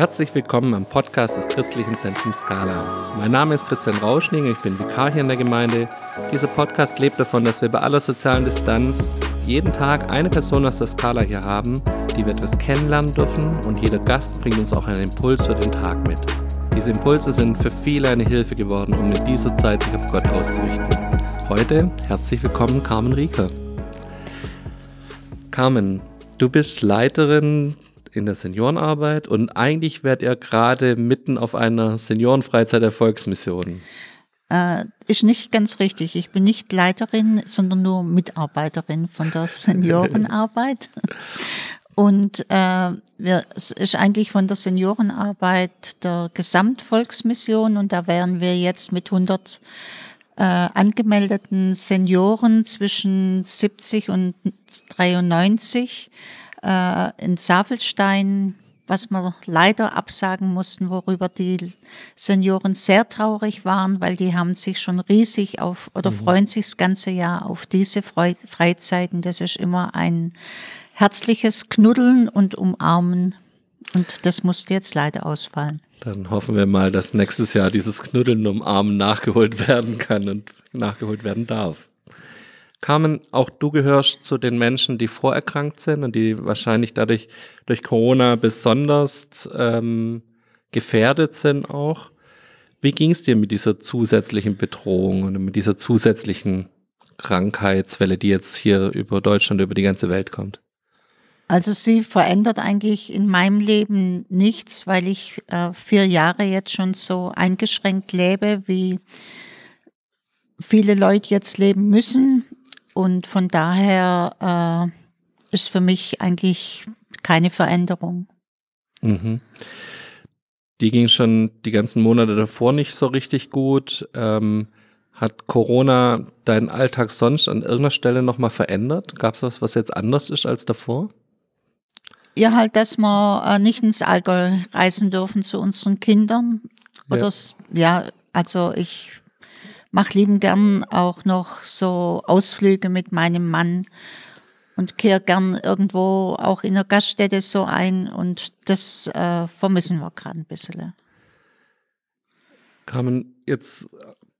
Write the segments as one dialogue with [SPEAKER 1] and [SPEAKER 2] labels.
[SPEAKER 1] Herzlich willkommen am Podcast des Christlichen Zentrums Skala. Mein Name ist Christian Rauschning, ich bin Vikar hier in der Gemeinde. Dieser Podcast lebt davon, dass wir bei aller sozialen Distanz jeden Tag eine Person aus der Skala hier haben, die wir etwas kennenlernen dürfen und jeder Gast bringt uns auch einen Impuls für den Tag mit. Diese Impulse sind für viele eine Hilfe geworden, um in dieser Zeit sich auf Gott auszurichten. Heute herzlich willkommen Carmen Rieker. Carmen, du bist Leiterin in der Seniorenarbeit und eigentlich werdet ihr gerade mitten auf einer Seniorenfreizeit der Volksmission.
[SPEAKER 2] Äh, ist nicht ganz richtig. Ich bin nicht Leiterin, sondern nur Mitarbeiterin von der Seniorenarbeit. Und äh, wir, es ist eigentlich von der Seniorenarbeit der Gesamtvolksmission und da wären wir jetzt mit 100 äh, angemeldeten Senioren zwischen 70 und 93 äh, in Safelstein, was wir leider absagen mussten, worüber die Senioren sehr traurig waren, weil die haben sich schon riesig auf oder mhm. freuen sich das ganze Jahr auf diese Freizeiten. Das ist immer ein herzliches Knuddeln und Umarmen. Und das musste jetzt leider ausfallen.
[SPEAKER 1] Dann hoffen wir mal, dass nächstes Jahr dieses Knuddeln und Umarmen nachgeholt werden kann und nachgeholt werden darf. Carmen, auch du gehörst zu den Menschen, die vorerkrankt sind und die wahrscheinlich dadurch durch Corona besonders ähm, gefährdet sind auch. Wie ging es dir mit dieser zusätzlichen Bedrohung und mit dieser zusätzlichen Krankheitswelle, die jetzt hier über Deutschland, über die ganze Welt kommt?
[SPEAKER 2] Also sie verändert eigentlich in meinem Leben nichts, weil ich äh, vier Jahre jetzt schon so eingeschränkt lebe, wie viele Leute jetzt leben müssen. Und von daher äh, ist für mich eigentlich keine Veränderung.
[SPEAKER 1] Mhm. Die ging schon die ganzen Monate davor nicht so richtig gut. Ähm, hat Corona deinen Alltag sonst an irgendeiner Stelle nochmal verändert? Gab es was, was jetzt anders ist als davor?
[SPEAKER 2] Ja, halt, dass wir äh, nicht ins Allgäu reisen dürfen zu unseren Kindern. Oder ja, ja also ich mache lieben gern auch noch so Ausflüge mit meinem Mann und kehre gern irgendwo auch in der Gaststätte so ein und das äh, vermissen wir gerade ein bisschen.
[SPEAKER 1] Carmen, jetzt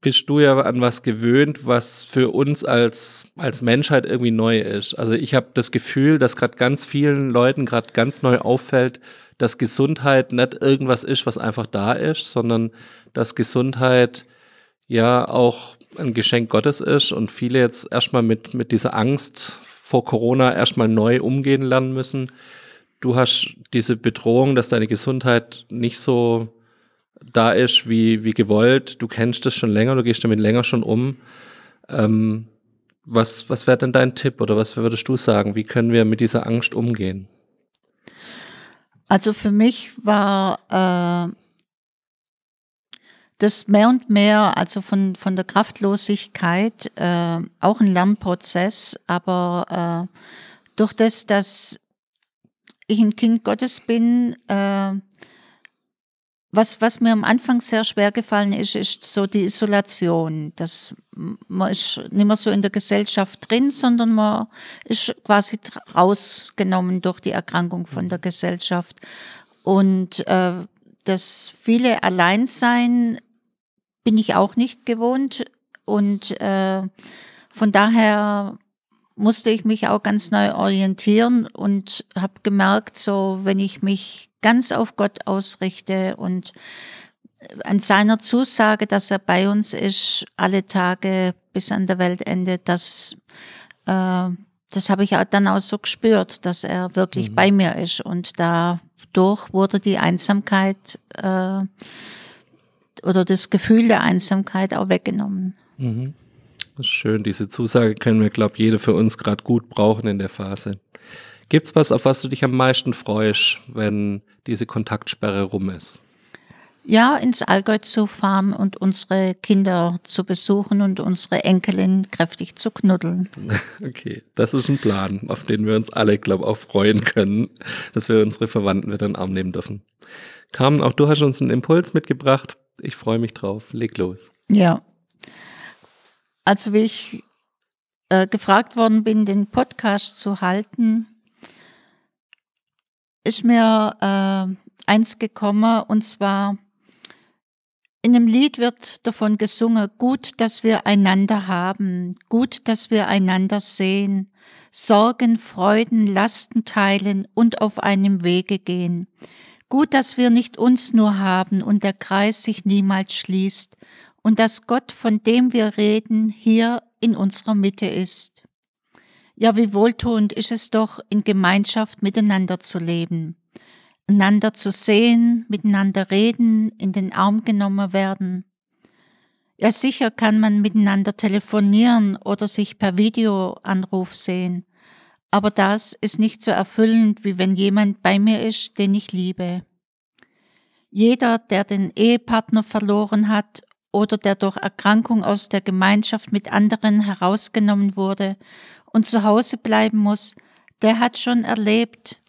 [SPEAKER 1] bist du ja an was gewöhnt, was für uns als, als Menschheit irgendwie neu ist. Also ich habe das Gefühl, dass gerade ganz vielen Leuten gerade ganz neu auffällt, dass Gesundheit nicht irgendwas ist, was einfach da ist, sondern dass Gesundheit ja auch ein Geschenk Gottes ist und viele jetzt erstmal mit, mit dieser Angst vor Corona erstmal neu umgehen lernen müssen. Du hast diese Bedrohung, dass deine Gesundheit nicht so da ist wie, wie gewollt. Du kennst das schon länger, du gehst damit länger schon um. Ähm, was was wäre denn dein Tipp oder was würdest du sagen? Wie können wir mit dieser Angst umgehen?
[SPEAKER 2] Also für mich war äh, das mehr und mehr, also von, von der Kraftlosigkeit, äh, auch ein Lernprozess, aber äh, durch das, dass ich ein Kind Gottes bin, äh, was, was mir am Anfang sehr schwer gefallen ist, ist so die Isolation. Das, man ist nicht mehr so in der Gesellschaft drin, sondern man ist quasi rausgenommen durch die Erkrankung von der Gesellschaft. Und äh, das viele Alleinsein bin ich auch nicht gewohnt und äh, von daher musste ich mich auch ganz neu orientieren und habe gemerkt, so wenn ich mich ganz auf Gott ausrichte und an seiner Zusage, dass er bei uns ist, alle Tage bis an der Weltende, das, äh, das habe ich dann auch so gespürt, dass er wirklich mhm. bei mir ist. Und dadurch wurde die Einsamkeit äh, oder das Gefühl der Einsamkeit auch weggenommen.
[SPEAKER 1] Mhm. Das ist schön. Diese Zusage können wir, glaube ich, jeder für uns gerade gut brauchen in der Phase. Gibt es was, auf was du dich am meisten freust, wenn diese Kontaktsperre rum ist?
[SPEAKER 2] Ja, ins Allgäu zu fahren und unsere Kinder zu besuchen und unsere Enkelin kräftig zu knuddeln.
[SPEAKER 1] Okay, das ist ein Plan, auf den wir uns alle, glaube ich, auch freuen können, dass wir unsere Verwandten wieder in den Arm nehmen dürfen. Carmen, auch du hast uns einen Impuls mitgebracht. Ich freue mich drauf. Leg los.
[SPEAKER 2] Ja. Also wie ich äh, gefragt worden bin, den Podcast zu halten, ist mir äh, eins gekommen und zwar in dem Lied wird davon gesungen, gut, dass wir einander haben, gut, dass wir einander sehen, Sorgen, Freuden, Lasten teilen und auf einem Wege gehen. Gut, dass wir nicht uns nur haben und der Kreis sich niemals schließt und dass Gott, von dem wir reden, hier in unserer Mitte ist. Ja, wie wohltuend ist es doch, in Gemeinschaft miteinander zu leben einander zu sehen, miteinander reden, in den Arm genommen werden. Ja, sicher kann man miteinander telefonieren oder sich per Videoanruf sehen, aber das ist nicht so erfüllend, wie wenn jemand bei mir ist, den ich liebe. Jeder, der den Ehepartner verloren hat oder der durch Erkrankung aus der Gemeinschaft mit anderen herausgenommen wurde und zu Hause bleiben muss, der hat schon erlebt,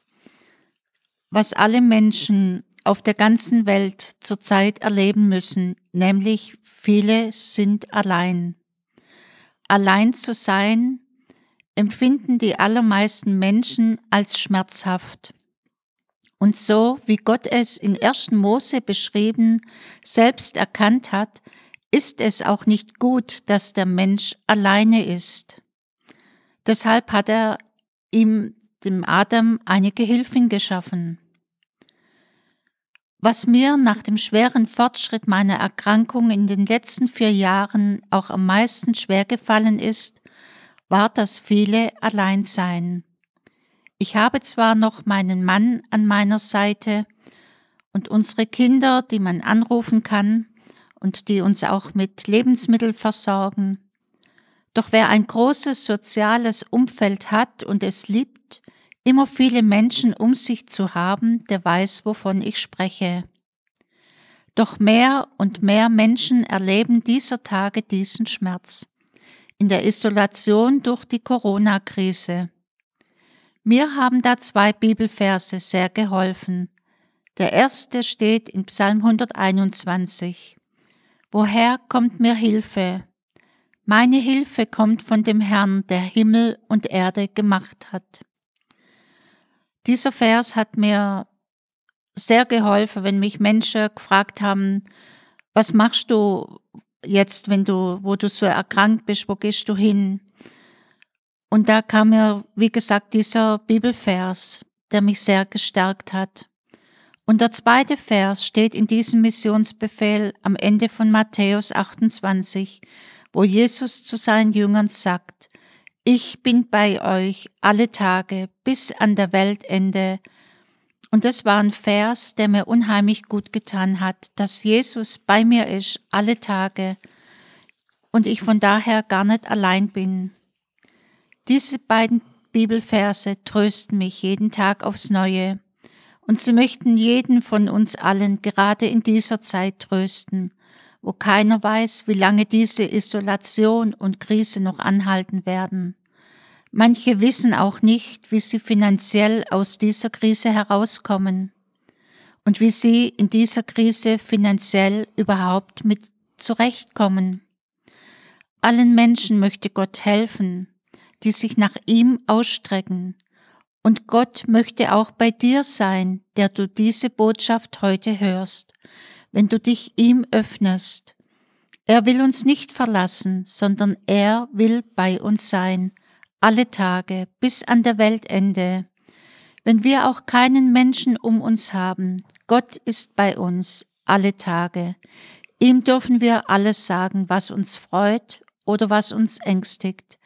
[SPEAKER 2] was alle Menschen auf der ganzen Welt zurzeit erleben müssen, nämlich viele sind allein. Allein zu sein empfinden die allermeisten Menschen als schmerzhaft. Und so, wie Gott es in 1. Mose beschrieben, selbst erkannt hat, ist es auch nicht gut, dass der Mensch alleine ist. Deshalb hat er ihm, dem Adam, eine Gehilfin geschaffen. Was mir nach dem schweren Fortschritt meiner Erkrankung in den letzten vier Jahren auch am meisten schwergefallen ist, war das viele Alleinsein. Ich habe zwar noch meinen Mann an meiner Seite und unsere Kinder, die man anrufen kann und die uns auch mit Lebensmitteln versorgen, doch wer ein großes soziales Umfeld hat und es liebt, immer viele Menschen um sich zu haben, der weiß, wovon ich spreche. Doch mehr und mehr Menschen erleben dieser Tage diesen Schmerz in der Isolation durch die Corona-Krise. Mir haben da zwei Bibelverse sehr geholfen. Der erste steht in Psalm 121. Woher kommt mir Hilfe? Meine Hilfe kommt von dem Herrn, der Himmel und Erde gemacht hat. Dieser Vers hat mir sehr geholfen, wenn mich Menschen gefragt haben, was machst du jetzt, wenn du, wo du so erkrankt bist, wo gehst du hin? Und da kam mir, wie gesagt, dieser Bibelvers, der mich sehr gestärkt hat. Und der zweite Vers steht in diesem Missionsbefehl am Ende von Matthäus 28, wo Jesus zu seinen Jüngern sagt, ich bin bei euch alle Tage bis an der Weltende. Und das war ein Vers, der mir unheimlich gut getan hat, dass Jesus bei mir ist alle Tage und ich von daher gar nicht allein bin. Diese beiden Bibelverse trösten mich jeden Tag aufs Neue und sie möchten jeden von uns allen gerade in dieser Zeit trösten, wo keiner weiß, wie lange diese Isolation und Krise noch anhalten werden. Manche wissen auch nicht, wie sie finanziell aus dieser Krise herauskommen und wie sie in dieser Krise finanziell überhaupt mit zurechtkommen. Allen Menschen möchte Gott helfen, die sich nach ihm ausstrecken. Und Gott möchte auch bei dir sein, der du diese Botschaft heute hörst wenn du dich ihm öffnest. Er will uns nicht verlassen, sondern er will bei uns sein, alle Tage bis an der Weltende. Wenn wir auch keinen Menschen um uns haben, Gott ist bei uns alle Tage. Ihm dürfen wir alles sagen, was uns freut oder was uns ängstigt.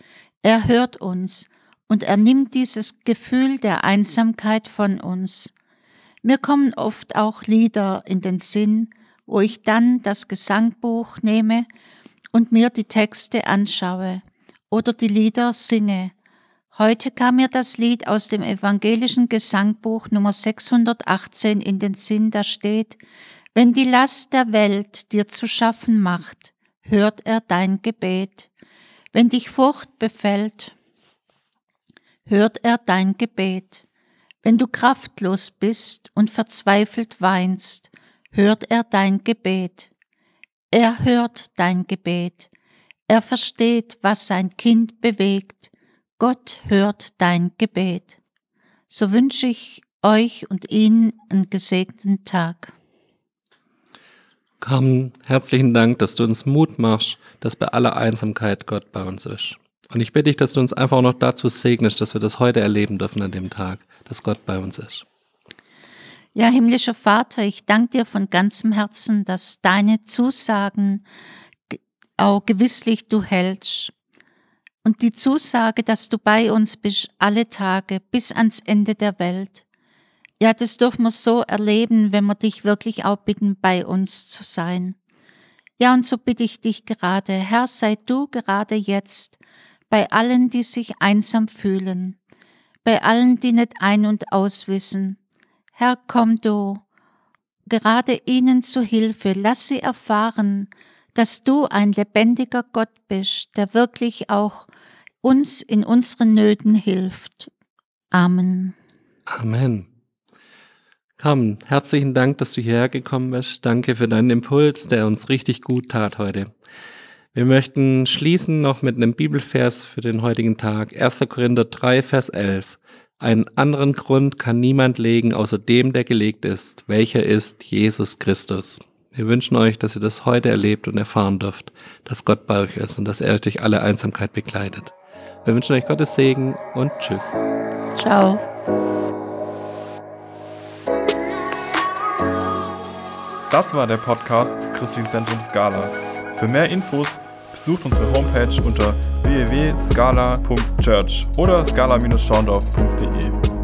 [SPEAKER 2] Er hört uns und er nimmt dieses Gefühl der Einsamkeit von uns. Mir kommen oft auch Lieder in den Sinn, wo ich dann das Gesangbuch nehme und mir die Texte anschaue oder die Lieder singe. Heute kam mir das Lied aus dem evangelischen Gesangbuch Nummer 618 in den Sinn, da steht, wenn die Last der Welt dir zu schaffen macht, hört er dein Gebet. Wenn dich Furcht befällt, hört er dein Gebet. Wenn du kraftlos bist und verzweifelt weinst, hört er dein Gebet. Er hört dein Gebet. Er versteht, was sein Kind bewegt. Gott hört dein Gebet. So wünsche ich euch und Ihnen einen gesegneten Tag.
[SPEAKER 1] Carmen, herzlichen Dank, dass du uns Mut machst, dass bei aller Einsamkeit Gott bei uns ist. Und ich bitte dich, dass du uns einfach auch noch dazu segnest, dass wir das heute erleben dürfen an dem Tag, dass Gott bei uns ist.
[SPEAKER 2] Ja, himmlischer Vater, ich danke dir von ganzem Herzen, dass deine Zusagen auch gewisslich du hältst. Und die Zusage, dass du bei uns bist alle Tage bis ans Ende der Welt. Ja, das dürfen wir so erleben, wenn wir dich wirklich auch bitten, bei uns zu sein. Ja, und so bitte ich dich gerade, Herr, sei du gerade jetzt bei allen, die sich einsam fühlen, bei allen, die nicht ein- und auswissen. Herr, komm du, gerade ihnen zu Hilfe, lass sie erfahren, dass du ein lebendiger Gott bist, der wirklich auch uns in unseren Nöten hilft. Amen.
[SPEAKER 1] Amen. Komm, herzlichen Dank, dass du hierher gekommen bist. Danke für deinen Impuls, der uns richtig gut tat heute. Wir möchten schließen noch mit einem Bibelvers für den heutigen Tag. 1. Korinther 3, Vers 11. Einen anderen Grund kann niemand legen, außer dem, der gelegt ist, welcher ist Jesus Christus. Wir wünschen euch, dass ihr das heute erlebt und erfahren dürft, dass Gott bei euch ist und dass er euch durch alle Einsamkeit begleitet. Wir wünschen euch Gottes Segen und Tschüss.
[SPEAKER 2] Ciao.
[SPEAKER 3] Das war der Podcast des Christlichen Zentrums Scala. Für mehr Infos besucht unsere Homepage unter www.scala.church oder scala-schaundorf.de.